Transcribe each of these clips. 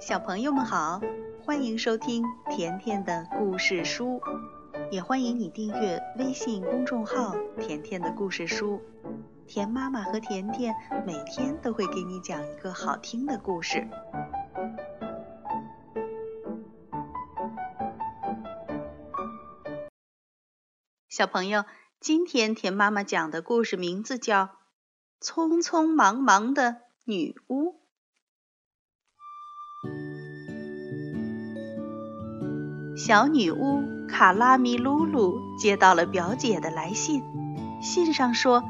小朋友们好，欢迎收听甜甜的故事书，也欢迎你订阅微信公众号“甜甜的故事书”。甜妈妈和甜甜每天都会给你讲一个好听的故事。小朋友，今天甜妈妈讲的故事名字叫《匆匆忙忙的女巫》。小女巫卡拉米露露接到了表姐的来信，信上说：“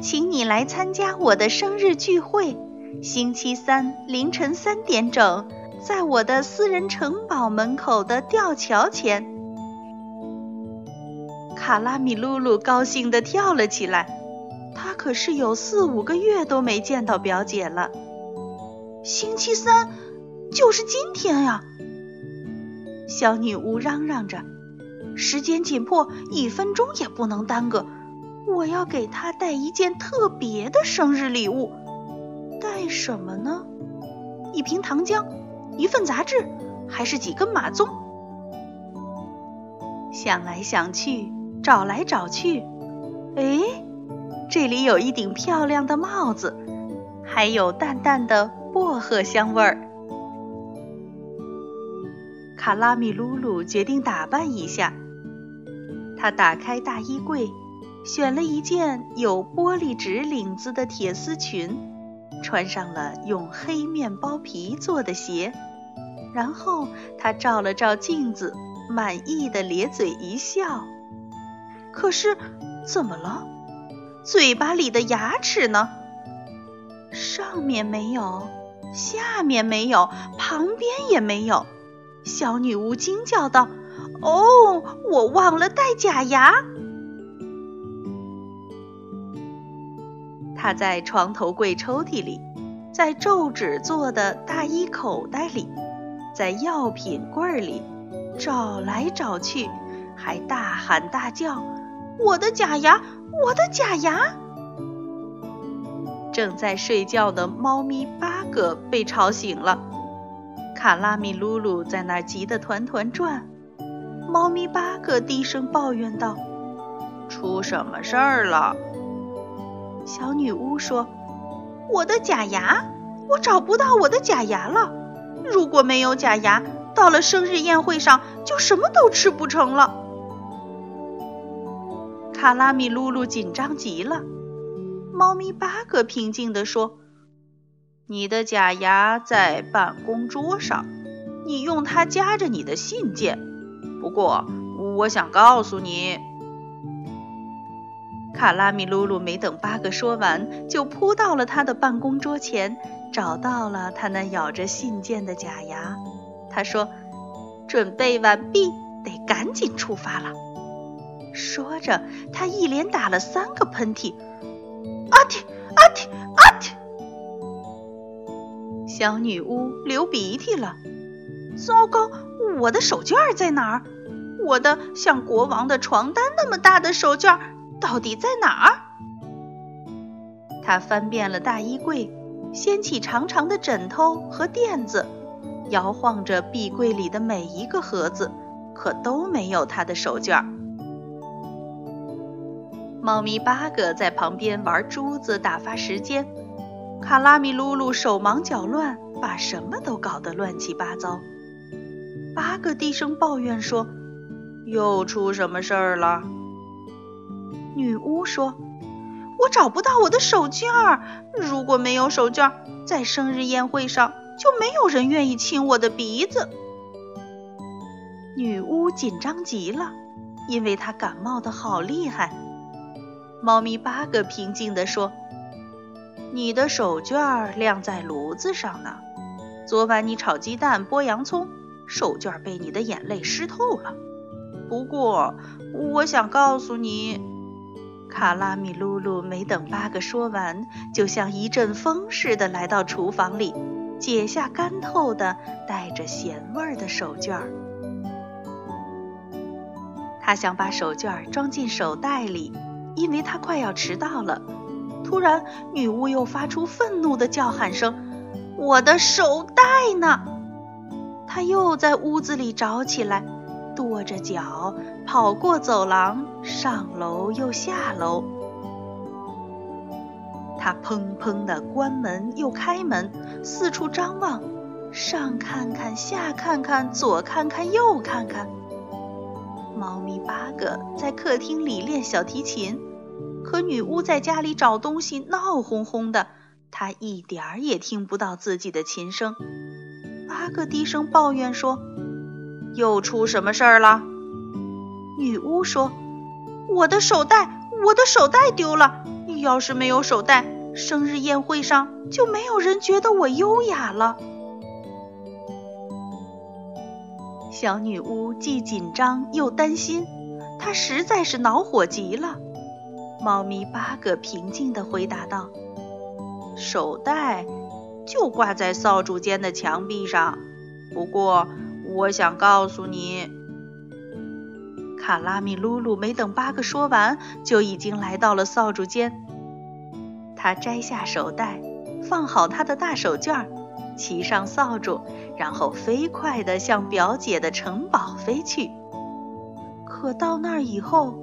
请你来参加我的生日聚会，星期三凌晨三点整，在我的私人城堡门口的吊桥前。”卡拉米露露高兴地跳了起来，她可是有四五个月都没见到表姐了。星期三，就是今天呀！小女巫嚷嚷着：“时间紧迫，一分钟也不能耽搁。我要给她带一件特别的生日礼物。带什么呢？一瓶糖浆，一份杂志，还是几根马鬃？”想来想去，找来找去，哎，这里有一顶漂亮的帽子，还有淡淡的薄荷香味儿。卡拉米露露决定打扮一下。她打开大衣柜，选了一件有玻璃纸领子的铁丝裙，穿上了用黑面包皮做的鞋，然后他照了照镜子，满意的咧嘴一笑。可是，怎么了？嘴巴里的牙齿呢？上面没有，下面没有，旁边也没有。小女巫惊叫道：“哦，我忘了带假牙！”她在床头柜抽屉里，在皱纸做的大衣口袋里，在药品柜里找来找去，还大喊大叫：“我的假牙！我的假牙！”正在睡觉的猫咪八哥被吵醒了。卡拉米露露在那儿急得团团转，猫咪八哥低声抱怨道：“出什么事儿了？”小女巫说：“我的假牙，我找不到我的假牙了。如果没有假牙，到了生日宴会上就什么都吃不成了。”卡拉米露露紧张极了，猫咪八哥平静地说。你的假牙在办公桌上，你用它夹着你的信件。不过，我想告诉你，卡拉米露露没等八哥说完，就扑到了他的办公桌前，找到了他那咬着信件的假牙。他说：“准备完毕，得赶紧出发了。”说着，他一连打了三个喷嚏。阿嚏！阿嚏！小女巫流鼻涕了，糟糕！我的手绢在哪儿？我的像国王的床单那么大的手绢到底在哪儿？她翻遍了大衣柜，掀起长长的枕头和垫子，摇晃着壁柜里的每一个盒子，可都没有她的手绢。猫咪八哥在旁边玩珠子打发时间。卡拉米露露手忙脚乱，把什么都搞得乱七八糟。八哥低声抱怨说：“又出什么事儿了？”女巫说：“我找不到我的手绢儿。如果没有手绢，在生日宴会上就没有人愿意亲我的鼻子。”女巫紧张极了，因为她感冒的好厉害。猫咪八哥平静地说。你的手绢儿晾在炉子上呢。昨晚你炒鸡蛋、剥洋葱，手绢被你的眼泪湿透了。不过，我想告诉你，卡拉米露露没等八哥说完，就像一阵风似的来到厨房里，解下干透的、带着咸味儿的手绢儿。他想把手绢装进手袋里，因为他快要迟到了。突然，女巫又发出愤怒的叫喊声：“我的手袋呢？她又在屋子里找起来，跺着脚跑过走廊，上楼又下楼。他砰砰地关门又开门，四处张望，上看看，下看看，左看看，右看看。猫咪八个在客厅里练小提琴，和女巫在家里找东西闹哄哄的，她一点儿也听不到自己的琴声。八个低声抱怨说：“又出什么事儿了？”女巫说：“我的手袋，我的手袋丢了。要是没有手袋，生日宴会上就没有人觉得我优雅了。”小女巫既紧张又担心，她实在是恼火极了。猫咪八个平静地回答道：“手袋就挂在扫帚间的墙壁上。不过，我想告诉你。”卡拉米噜噜没等八个说完，就已经来到了扫帚间。他摘下手袋，放好他的大手绢儿。骑上扫帚，然后飞快地向表姐的城堡飞去。可到那儿以后，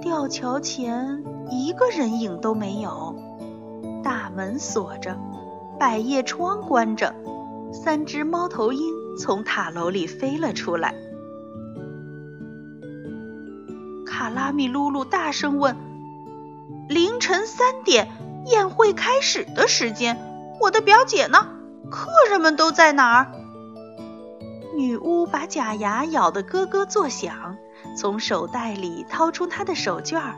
吊桥前一个人影都没有，大门锁着，百叶窗关着，三只猫头鹰从塔楼里飞了出来。卡拉米噜噜大声问：“凌晨三点，宴会开始的时间，我的表姐呢？”客人们都在哪儿？女巫把假牙咬得咯咯作响，从手袋里掏出她的手绢儿，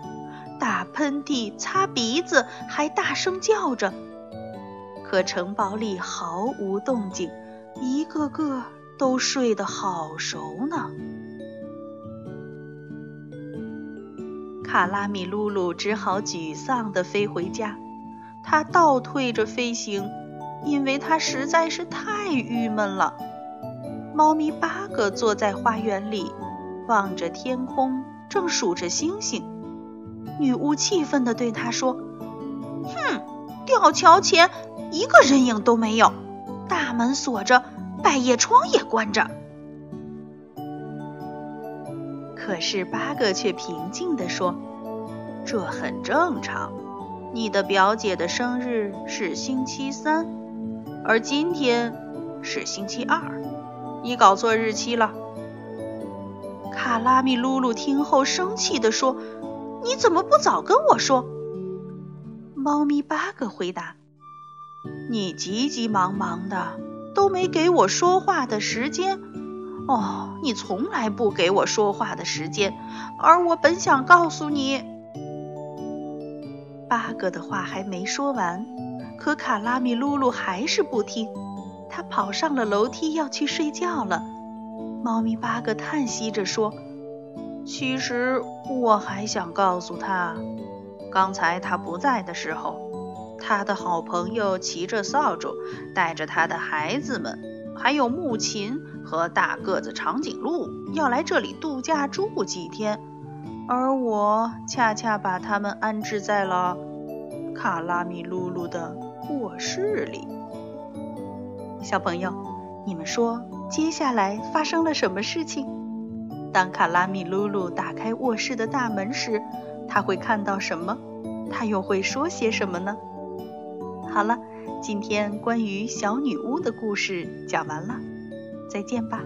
打喷嚏、擦鼻子，还大声叫着。可城堡里毫无动静，一个个都睡得好熟呢。卡拉米噜噜只好沮丧地飞回家，他倒退着飞行。因为他实在是太郁闷了。猫咪八个坐在花园里，望着天空，正数着星星。女巫气愤地对他说：“哼，吊桥前一个人影都没有，大门锁着，百叶窗也关着。”可是八哥却平静地说：“这很正常，你的表姐的生日是星期三。”而今天是星期二，你搞错日期了。卡拉米噜噜听后生气地说：“你怎么不早跟我说？”猫咪八个回答：“你急急忙忙的，都没给我说话的时间。哦，你从来不给我说话的时间，而我本想告诉你。”八个的话还没说完。可卡拉米噜噜还是不听，他跑上了楼梯要去睡觉了。猫咪八个叹息着说：“其实我还想告诉他，刚才他不在的时候，他的好朋友骑着扫帚，带着他的孩子们，还有木琴和大个子长颈鹿要来这里度假住几天，而我恰恰把他们安置在了卡拉米噜噜的。”卧室里，小朋友，你们说接下来发生了什么事情？当卡拉米噜噜打开卧室的大门时，他会看到什么？他又会说些什么呢？好了，今天关于小女巫的故事讲完了，再见吧。